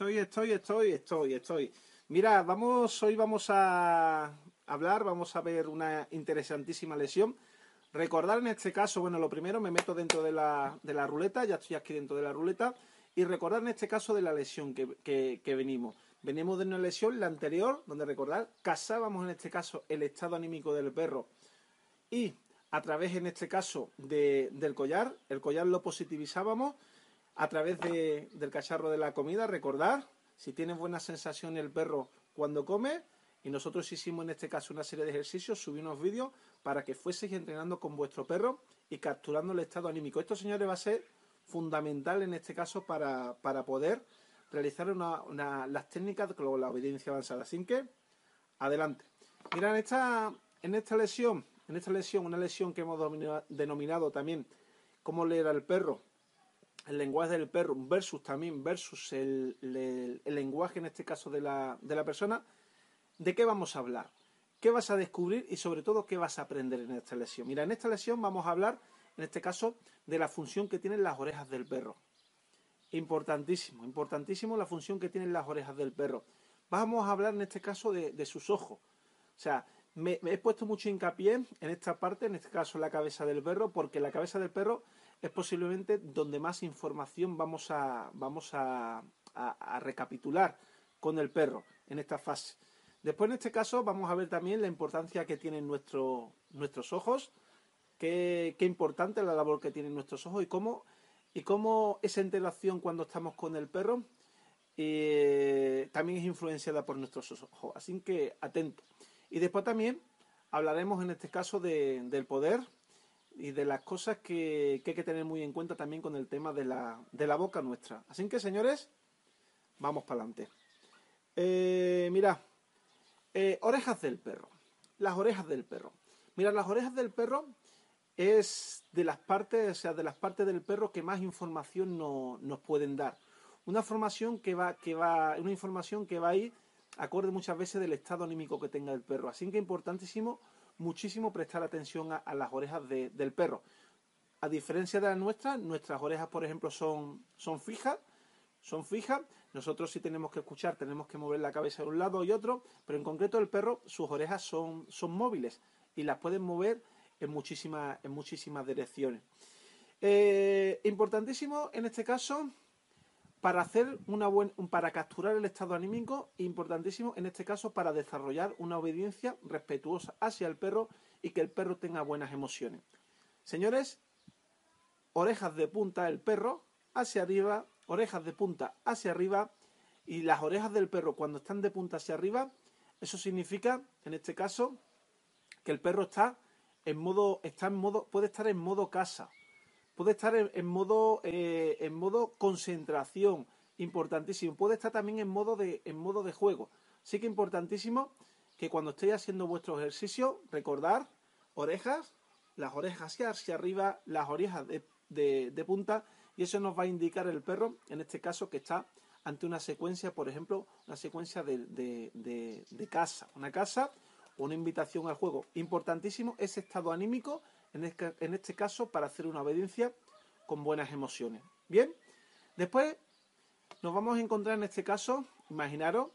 Estoy, estoy, estoy, estoy, estoy. Mira, vamos, hoy vamos a hablar, vamos a ver una interesantísima lesión. Recordar en este caso, bueno, lo primero me meto dentro de la, de la ruleta, ya estoy aquí dentro de la ruleta, y recordar en este caso de la lesión que, que, que venimos. Venimos de una lesión, la anterior, donde recordar, casábamos en este caso el estado anímico del perro y a través en este caso de, del collar, el collar lo positivizábamos a través de, del cacharro de la comida, recordar, si tiene buena sensación el perro cuando come, y nosotros hicimos en este caso una serie de ejercicios, subí unos vídeos para que fueseis entrenando con vuestro perro y capturando el estado anímico. Esto, señores, va a ser fundamental en este caso para, para poder realizar una, una, las técnicas con la obediencia avanzada. Así que, adelante. Mira, en esta, en esta lesión, en esta lesión, una lesión que hemos denominado también cómo leer al perro, el lenguaje del perro versus también versus el, el, lenguaje en este caso de la, de la persona, ¿de qué vamos a hablar? ¿Qué vas a descubrir y sobre todo qué vas a aprender en esta lesión? Mira, en esta lesión vamos a hablar, en este caso, de la función que tienen las orejas del perro. Importantísimo, importantísimo la función que tienen las orejas del perro. Vamos a hablar en este caso de, de sus ojos. O sea, me, me, he puesto mucho hincapié en esta parte, en este caso la cabeza del perro, porque la cabeza del perro es posiblemente donde más información vamos a, vamos a, recapitular con el perro en esta fase. Después, en este caso, vamos a ver también la importancia que tienen nuestro, nuestros ojos, qué, qué importante la labor que tienen nuestros ojos y cómo y cómo esa interacción cuando estamos con el perro eh, también es influenciada por nuestros ojos. Así que atento. Y después también hablaremos en este caso de, del poder y de las cosas que, que, hay que tener muy en cuenta también con el tema de la, de la boca nuestra. Así que, señores, vamos para adelante. Eh, mira, eh, orejas del perro. Las orejas del perro. Mira, las orejas del perro es de las partes, o sea, de las partes del perro que más información no, nos pueden dar. Una formación que va, que va, una información que va a ir acorde muchas veces del estado anímico que tenga el perro. Así que importantísimo, muchísimo prestar atención a, las orejas de, del perro. A diferencia de las nuestras, nuestras orejas, por ejemplo, son, son fijas, son fijas. Nosotros sí tenemos que escuchar, tenemos que mover la cabeza de un lado y otro, pero en concreto el perro, sus orejas son, son móviles y las pueden mover en muchísimas, en muchísimas direcciones. Eh, importantísimo en este caso para hacer una para capturar el estado anímico, importantísimo en este caso para desarrollar una obediencia respetuosa hacia el perro y que el perro tenga buenas emociones. Señores, orejas de punta del perro hacia arriba, orejas de punta hacia arriba y las orejas del perro cuando están de punta hacia arriba, eso significa, en este caso, que el perro está en modo, está en modo, puede estar en modo casa, puede estar en, modo, eh, en modo concentración, importantísimo, puede estar también en modo de, en modo de juego. Así que importantísimo que cuando estéis haciendo vuestro ejercicio, recordar orejas, las orejas hacia, hacia arriba, las orejas de, de, de punta, y eso nos va a indicar el perro, en este caso, que está ante una secuencia, por ejemplo, una secuencia de, de, de, de casa. Una casa una invitación al juego. Importantísimo ese estado anímico, en este, en este caso, para hacer una obediencia con buenas emociones. Bien, después nos vamos a encontrar en este caso, imaginaros,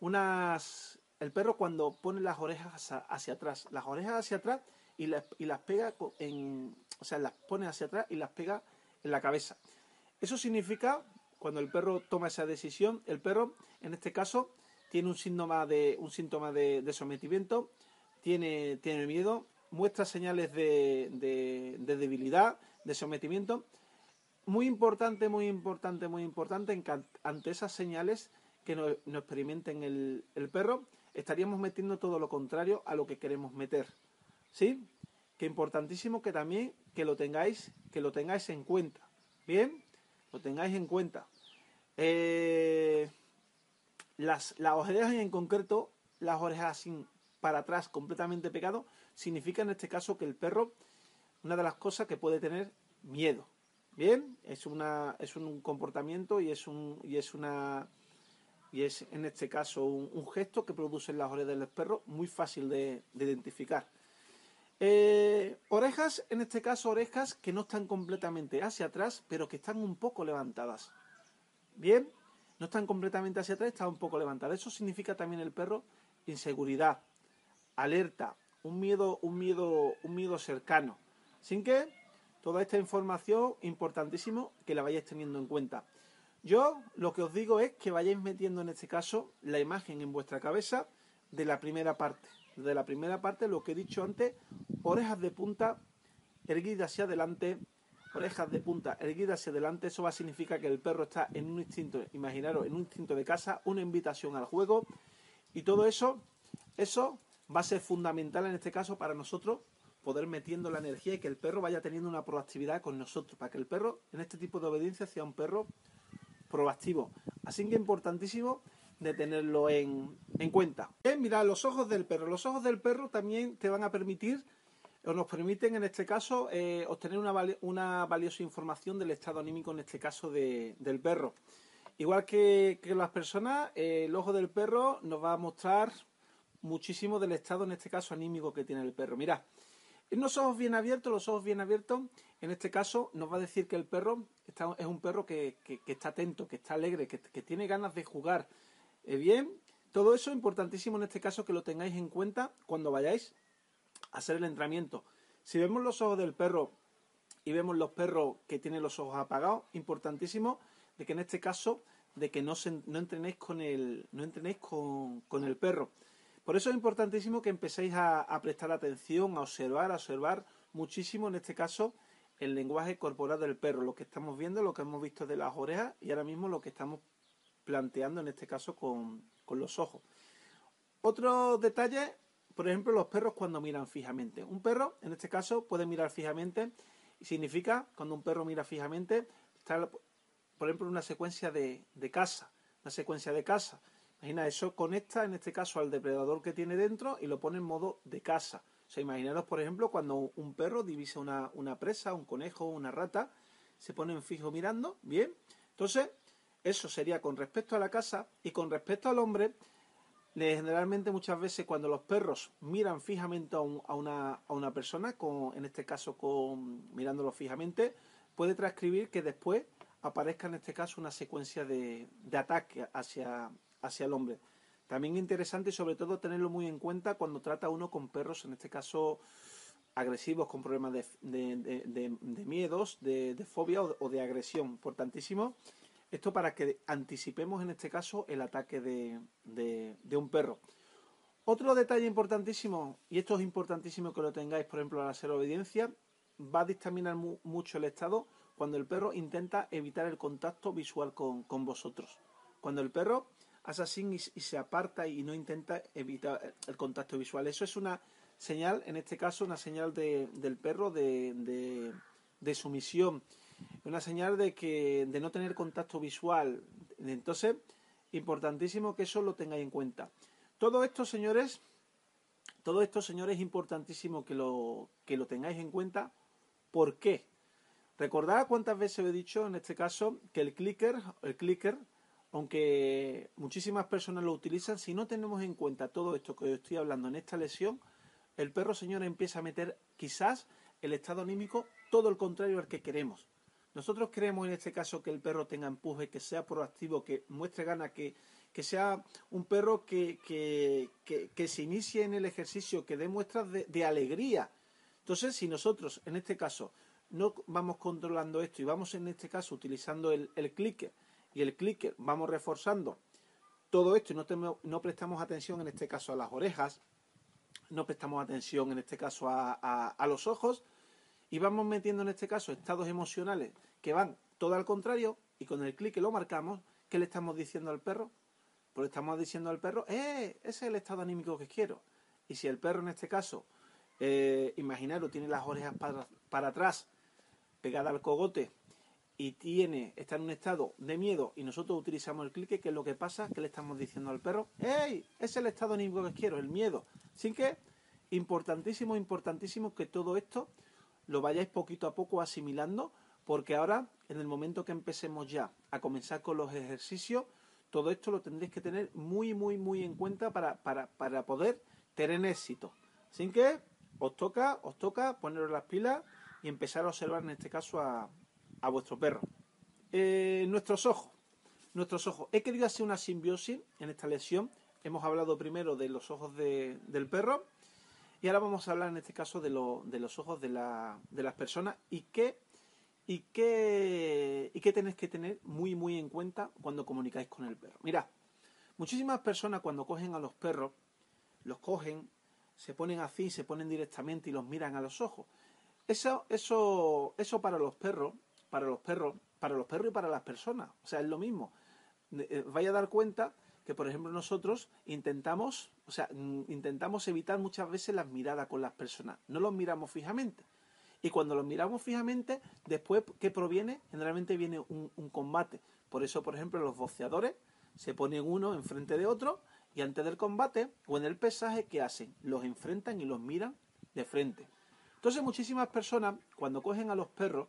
unas. El perro cuando pone las orejas hacia, atrás, las orejas hacia atrás y las, y las pega en. O sea, las pone hacia atrás y las pega en la cabeza. Eso significa, cuando el perro toma esa decisión, el perro, en este caso, tiene un síntoma de, un síntoma de sometimiento, tiene, tiene miedo, muestra señales de, de, de, debilidad, de sometimiento. Muy importante, muy importante, muy importante, en que ante esas señales que no, experimenten el, perro, estaríamos metiendo todo lo contrario a lo que queremos meter. ¿Sí? Que importantísimo que también que lo tengáis, que lo tengáis en cuenta. Bien, lo tengáis en cuenta. Eh, las, las orejas en concreto, las orejas así para atrás completamente pegado, significa en este caso que el perro, una de las cosas que puede tener miedo. Bien, es una, es un comportamiento y es un, y es una, y es en este caso un, gesto que producen las orejas del perro muy fácil de, identificar. Eh, orejas, en este caso orejas que no están completamente hacia atrás, pero que están un poco levantadas. Bien, no están completamente hacia atrás, están un poco levantadas. Eso significa también el perro inseguridad, alerta, un miedo, un miedo, un miedo cercano. Sin que toda esta información importantísimo que la vayáis teniendo en cuenta. Yo lo que os digo es que vayáis metiendo en este caso la imagen en vuestra cabeza de la primera parte. De la primera parte, lo que he dicho antes, orejas de punta erguidas hacia adelante, orejas de punta erguidas hacia adelante, eso va a significar que el perro está en un instinto, imaginaros, en un instinto de casa, una invitación al juego, y todo eso, eso va a ser fundamental en este caso para nosotros poder metiendo la energía y que el perro vaya teniendo una proactividad con nosotros, para que el perro en este tipo de obediencia sea un perro proactivo. Así que importantísimo de tenerlo en, cuenta. Bien, mira, los ojos del perro. Los ojos del perro también te van a permitir, o nos permiten en este caso, eh, obtener una, valiosa información del estado anímico, en este caso del perro. Igual que, que las personas, eh, el ojo del perro nos va a mostrar muchísimo del estado, en este caso, anímico que tiene el perro. Mira, en los ojos bien abiertos, los ojos bien abiertos, en este caso nos va a decir que el perro es un perro que, está atento, que está alegre, que, tiene ganas de jugar. Eh, bien, todo eso es importantísimo en este caso que lo tengáis en cuenta cuando vayáis a hacer el entrenamiento. Si vemos los ojos del perro y vemos los perros que tienen los ojos apagados, importantísimo de que en este caso de que no, no entrenéis con el no entrenéis con, con el perro. Por eso es importantísimo que empecéis a, prestar atención, a observar, a observar muchísimo, en este caso, el lenguaje corporal del perro, lo que estamos viendo, lo que hemos visto de las orejas y ahora mismo lo que estamos planteando en este caso con, los ojos. Otro detalle, por ejemplo, los perros cuando miran fijamente. Un perro, en este caso, puede mirar fijamente y significa, cuando un perro mira fijamente, está, por ejemplo, una secuencia de, de caza, una secuencia de caza. Imagina, eso conecta en este caso al depredador que tiene dentro y lo pone en modo de caza. O sea, imaginaros, por ejemplo, cuando un perro divisa una, una presa, un conejo, una rata, se pone en fijo mirando, bien. Entonces, eso sería con respecto a la casa y con respecto al hombre, generalmente muchas veces cuando los perros miran fijamente a, una, a una, persona, con, en este caso con mirándolo fijamente, puede transcribir que después aparezca en este caso una secuencia de, de ataque hacia, hacia el hombre. También interesante y sobre todo tenerlo muy en cuenta cuando trata uno con perros, en este caso agresivos, con problemas de, miedos, de, fobia o, de agresión. Importantísimo esto para que anticipemos en este caso el ataque de, un perro. Otro detalle importantísimo, y esto es importantísimo que lo tengáis, por ejemplo, al hacer obediencia, va a dictaminar mucho el estado cuando el perro intenta evitar el contacto visual con vosotros. Cuando el perro hace así y, se aparta y no intenta evitar el contacto visual. Eso es una señal, en este caso, una señal del perro de, sumisión, una señal de que de no tener contacto visual. Entonces, importantísimo que eso lo tengáis en cuenta. Todo esto, señores, todo esto, señores, es importantísimo que lo, que lo tengáis en cuenta. ¿Por qué? Recordad cuántas veces he dicho en este caso que el clicker, el clicker aunque muchísimas personas lo utilizan, si no tenemos en cuenta todo esto que estoy hablando en esta lesión, el perro señor empieza a meter quizás el estado anímico todo el contrario al que queremos. Nosotros queremos en este caso que el perro tenga empuje, que sea proactivo, que muestre ganas, que, sea un perro que, que, se inicie en el ejercicio, que dé muestras de, alegría. Entonces, si nosotros en este caso no vamos controlando esto y vamos en este caso utilizando el, el clicker, y el clicker vamos reforzando todo esto y no, no prestamos atención en este caso a las orejas, no prestamos atención en este caso a, los ojos y vamos metiendo en este caso estados emocionales que van todo al contrario y con el clic lo marcamos, ¿qué le estamos diciendo al perro? Pues estamos diciendo al perro, ¡eh! Ese es el estado anímico que quiero. Y si el perro en este caso, eh, imaginaros, tiene las orejas para, para atrás, pegada al cogote, y tiene, está en un estado de miedo y nosotros utilizamos el clique, ¿qué es lo que pasa? ¿Qué le estamos diciendo al perro? ¡Ey! Es el estado anímico que quiero, el miedo. Así que, importantísimo, importantísimo que todo esto lo vayáis poquito a poco asimilando, porque ahora, en el momento que empecemos ya a comenzar con los ejercicios, todo esto lo tendréis que tener muy, muy, muy en cuenta para, para, para poder tener éxito. Así que, os toca, os toca poneros las pilas y empezar a observar en este caso a, a vuestro perro. Eh, nuestros ojos. Nuestros ojos. He querido hacer una simbiosis en esta lección. Hemos hablado primero de los ojos del perro y ahora vamos a hablar en este caso de, los ojos de, las personas y qué, y, qué, y qué tenéis que tener muy muy en cuenta cuando comunicáis con el perro. Mirad, muchísimas personas cuando cogen a los perros, los cogen, se ponen así, se ponen directamente y los miran a los ojos. Eso, eso, eso para los perros para los perros, para los perros y para las personas. O sea, es lo mismo. Eh, vaya a dar cuenta que, por ejemplo, nosotros intentamos, o sea, intentamos evitar muchas veces las miradas con las personas. No los miramos fijamente. Y cuando los miramos fijamente, después, ¿qué proviene? Generalmente viene un, un combate. Por eso, por ejemplo, los boxeadores se ponen uno enfrente de otro y antes del combate o en el pesaje, ¿qué hacen? Los enfrentan y los miran de frente. Entonces, muchísimas personas, cuando cogen a los perros,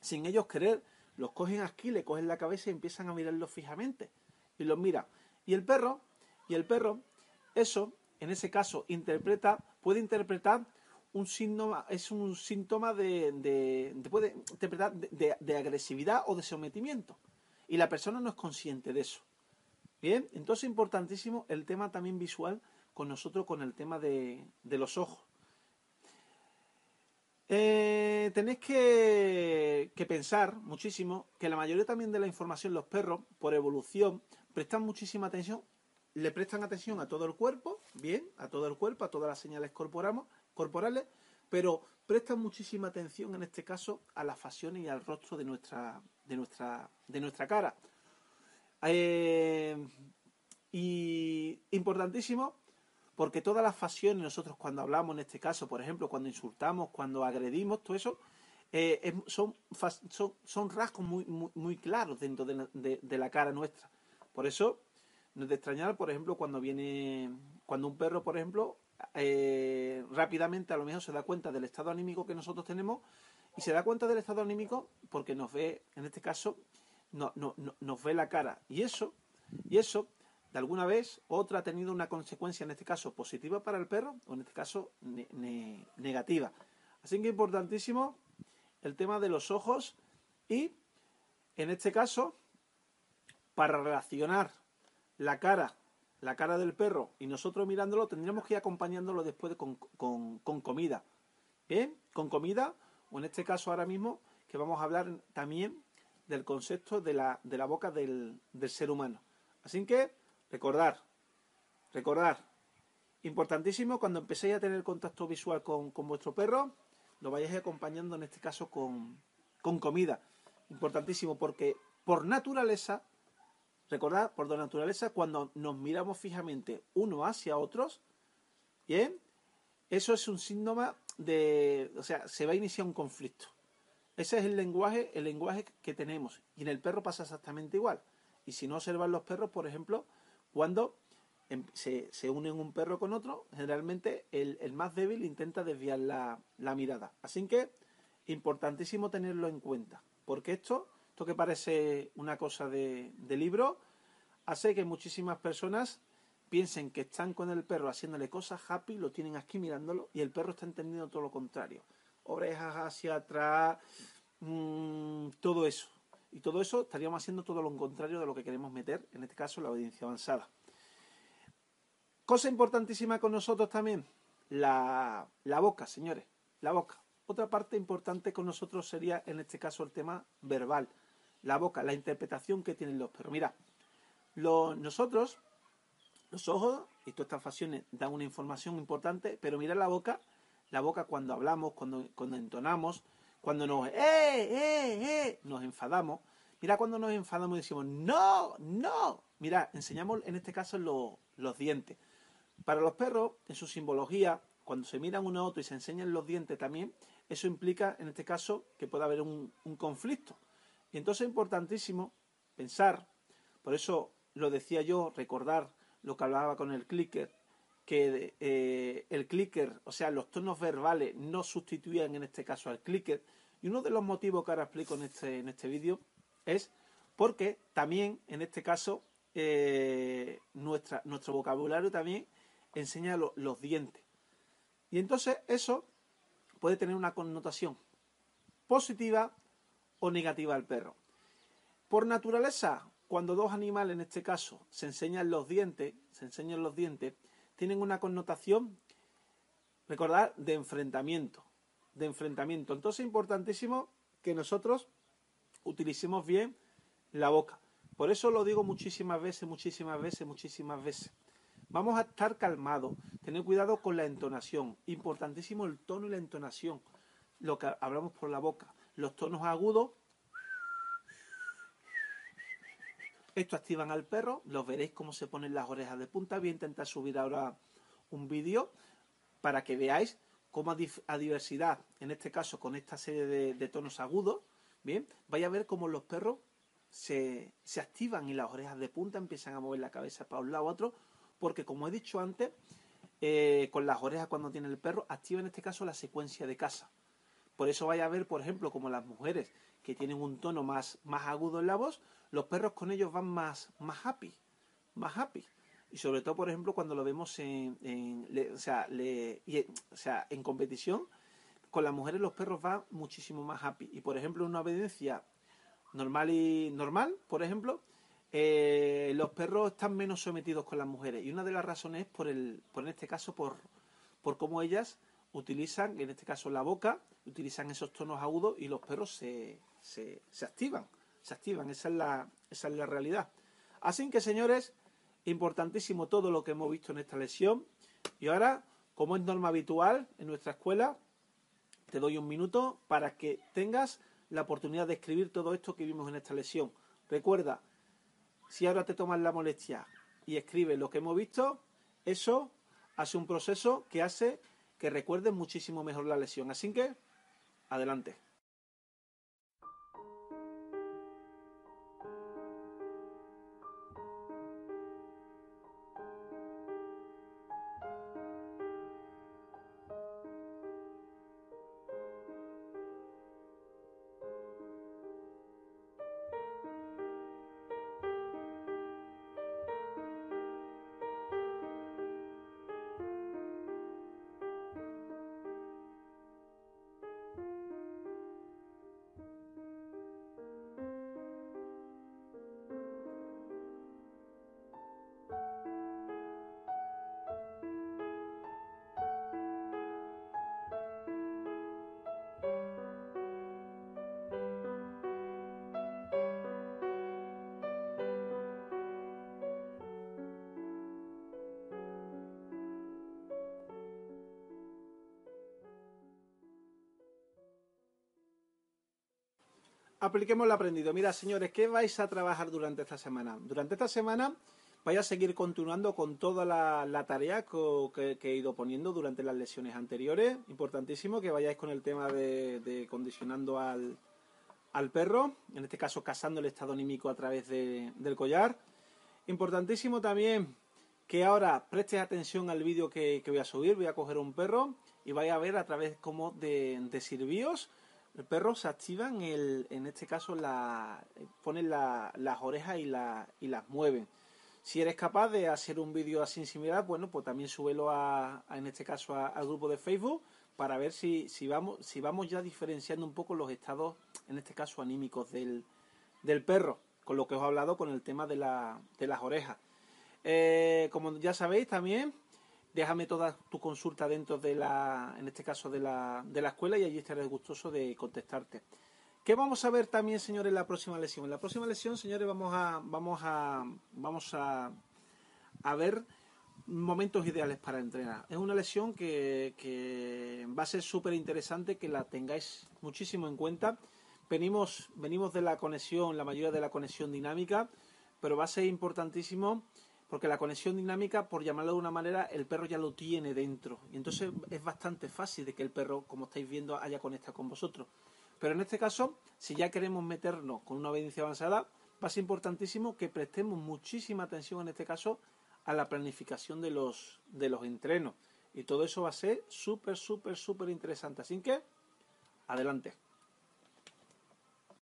sin ellos querer, los cogen aquí, le cogen la cabeza y empiezan a mirarlos fijamente. Y los mira. Y el perro, y el perro, eso, en ese caso, interpreta, puede interpretar un síntoma, es un síntoma de, de, puede interpretar de, de, agresividad o de sometimiento. Y la persona no es consciente de eso. Bien, entonces importantísimo el tema también visual con nosotros, con el tema de, de los ojos. Eh, tenéis que, pensar muchísimo que la mayoría también de la información, los perros, por evolución, prestan muchísima atención, le prestan atención a todo el cuerpo, bien, a todo el cuerpo, a todas las señales corporales, pero prestan muchísima atención en este caso a las facciones y al rostro de nuestra, de nuestra, de nuestra cara. Eh, y importantísimo porque todas las facciones, nosotros cuando hablamos en este caso, por ejemplo, cuando insultamos, cuando agredimos, todo eso, eh, son, son, rasgos muy, muy, claros dentro de la, cara nuestra. Por eso, no es de extrañar, por ejemplo, cuando viene, cuando un perro, por ejemplo, eh, rápidamente a lo mejor se da cuenta del estado anímico que nosotros tenemos y se da cuenta del estado anímico porque nos ve, en este caso, no, no, nos ve la cara. Y eso, y eso de alguna vez, otra ha tenido una consecuencia, en este caso positiva para el perro, o en este caso negativa. Así que importantísimo el tema de los ojos y, en este caso, para relacionar la cara, la cara del perro y nosotros mirándolo, tendríamos que ir acompañándolo después con, comida. ¿Bien? Con comida, o en este caso ahora mismo, que vamos a hablar también del concepto de la, de la boca del, del ser humano. Así que Recordar, recordar, importantísimo cuando empecéis a tener contacto visual con, vuestro perro, lo vayáis acompañando en este caso con, comida. Importantísimo porque por naturaleza, recordad, por naturaleza, cuando nos miramos fijamente uno hacia otros, ¿bien? Eso es un síntoma de, o sea, se va a iniciar un conflicto. Ese es el lenguaje, el lenguaje que tenemos. Y en el perro pasa exactamente igual. Y si no observan los perros, por ejemplo, cuando em, se, se unen un perro con otro, generalmente el, más débil intenta desviar la, mirada. Así que, importantísimo tenerlo en cuenta, porque esto, esto que parece una cosa de, libro, hace que muchísimas personas piensen que están con el perro haciéndole cosas happy, lo tienen aquí mirándolo y el perro está entendiendo todo lo contrario. Orejas hacia atrás, mm, todo eso. Y todo eso estaríamos haciendo todo lo contrario de lo que queremos meter, en este caso la audiencia avanzada. Cosa importantísima con nosotros también, la, boca, señores, la boca. Otra parte importante con nosotros sería, en este caso, el tema verbal, la boca, la interpretación que tienen los perros. Mira, nosotros, los ojos y todas estas facciones dan una información importante, pero mira la boca, la boca cuando hablamos, cuando, cuando entonamos, cuando nos, ¡eh, eh, eh! Nos enfadamos. Mira cuando nos enfadamos y decimos, ¡no, no! Mira, enseñamos en este caso los, dientes. Para los perros, en su simbología, cuando se miran uno a otro y se enseñan los dientes también, eso implica, en este caso, que puede haber un, conflicto. Y entonces es importantísimo pensar, por eso lo decía yo, recordar lo que hablaba con el clicker, que eh, el clicker, o sea, los tonos verbales no sustituían en este caso al clicker. Y uno de los motivos que ahora explico en este, en este vídeo es porque también en este caso eh, nuestra, nuestro vocabulario también enseña los dientes. Y entonces eso puede tener una connotación positiva o negativa al perro. Por naturaleza, cuando dos animales, en este caso, se enseñan los dientes, se enseñan los dientes, tienen una connotación, recordar, de enfrentamiento, de enfrentamiento. Entonces es importantísimo que nosotros utilicemos bien la boca. Por eso lo digo muchísimas veces, muchísimas veces, muchísimas veces. Vamos a estar calmados, tener cuidado con la entonación. Importantísimo el tono y la entonación. Lo que hablamos por la boca. Los tonos agudos. Esto activan al perro. Los veréis cómo se ponen las orejas de punta. Voy a intentar subir ahora un vídeo para que veáis cómo a, diversidad, en este caso con esta serie de, tonos agudos, bien, vaya a ver cómo los perros se, activan y las orejas de punta empiezan a mover la cabeza para un lado a otro, porque como he dicho antes, eh, con las orejas cuando tiene el perro, activa en este caso la secuencia de casa. Por eso vaya a ver, por ejemplo, como las mujeres que tienen un tono más, más agudo en la voz, los perros con ellos van más, más happy, más happy. Y sobre todo, por ejemplo, cuando lo vemos en, sea, o sea, en competición, con las mujeres los perros van muchísimo más happy. Y por ejemplo, una obediencia normal y normal, por ejemplo, eh, los perros están menos sometidos con las mujeres. Y una de las razones es por el, por en este caso, por, por cómo ellas utilizan, en este caso la boca, utilizan esos tonos agudos y los perros se, se, se activan, se activan, esa es, la, esa es la realidad. Así que señores, importantísimo todo lo que hemos visto en esta lección. Y ahora, como es norma habitual en nuestra escuela, te doy un minuto para que tengas la oportunidad de escribir todo esto que vimos en esta lección. Recuerda, si ahora te tomas la molestia y escribes lo que hemos visto, eso hace un proceso que hace que recuerdes muchísimo mejor la lección. Así que, adelante. Apliquemos lo aprendido. Mira, señores, ¿qué vais a trabajar durante esta semana? Durante esta semana vais a seguir continuando con toda la, tarea que, he ido poniendo durante las lesiones anteriores. Importantísimo que vayáis con el tema de, condicionando al, perro, en este caso casando el estado anímico a través del collar. Importantísimo también que ahora prestes atención al vídeo que, voy a subir. Voy a coger un perro y vais a ver a través como de, de sirvíos el perro se activan, el, en este caso la, ponen las orejas y, la, y las mueven. Si eres capaz de hacer un vídeo así similar, bueno, pues también súbelo a, en este caso al grupo de Facebook para ver si, si, vamos, si vamos ya diferenciando un poco los estados, en este caso anímicos del, del perro, con lo que os he hablado con el tema de, la, de las orejas. Eh, como ya sabéis también, déjame toda tu consulta dentro de la, en este caso de la, de la escuela y allí estaré gustoso de contestarte. ¿Qué vamos a ver también, señores, en la próxima lección? En la próxima lección, señores, vamos a, vamos a, vamos a, a ver momentos ideales para entrenar. Es una lección que, que va a ser súper interesante que la tengáis muchísimo en cuenta. Venimos, venimos de la conexión, la mayoría de la conexión dinámica, pero va a ser importantísimo porque la conexión dinámica, por llamarlo de una manera, el perro ya lo tiene dentro. Y entonces es bastante fácil de que el perro, como estáis viendo, haya conectado con vosotros. Pero en este caso, si ya queremos meternos con una obediencia avanzada, va a ser importantísimo que prestemos muchísima atención en este caso a la planificación de los, de los entrenos. Y todo eso va a ser súper, súper, súper interesante. Así que, adelante.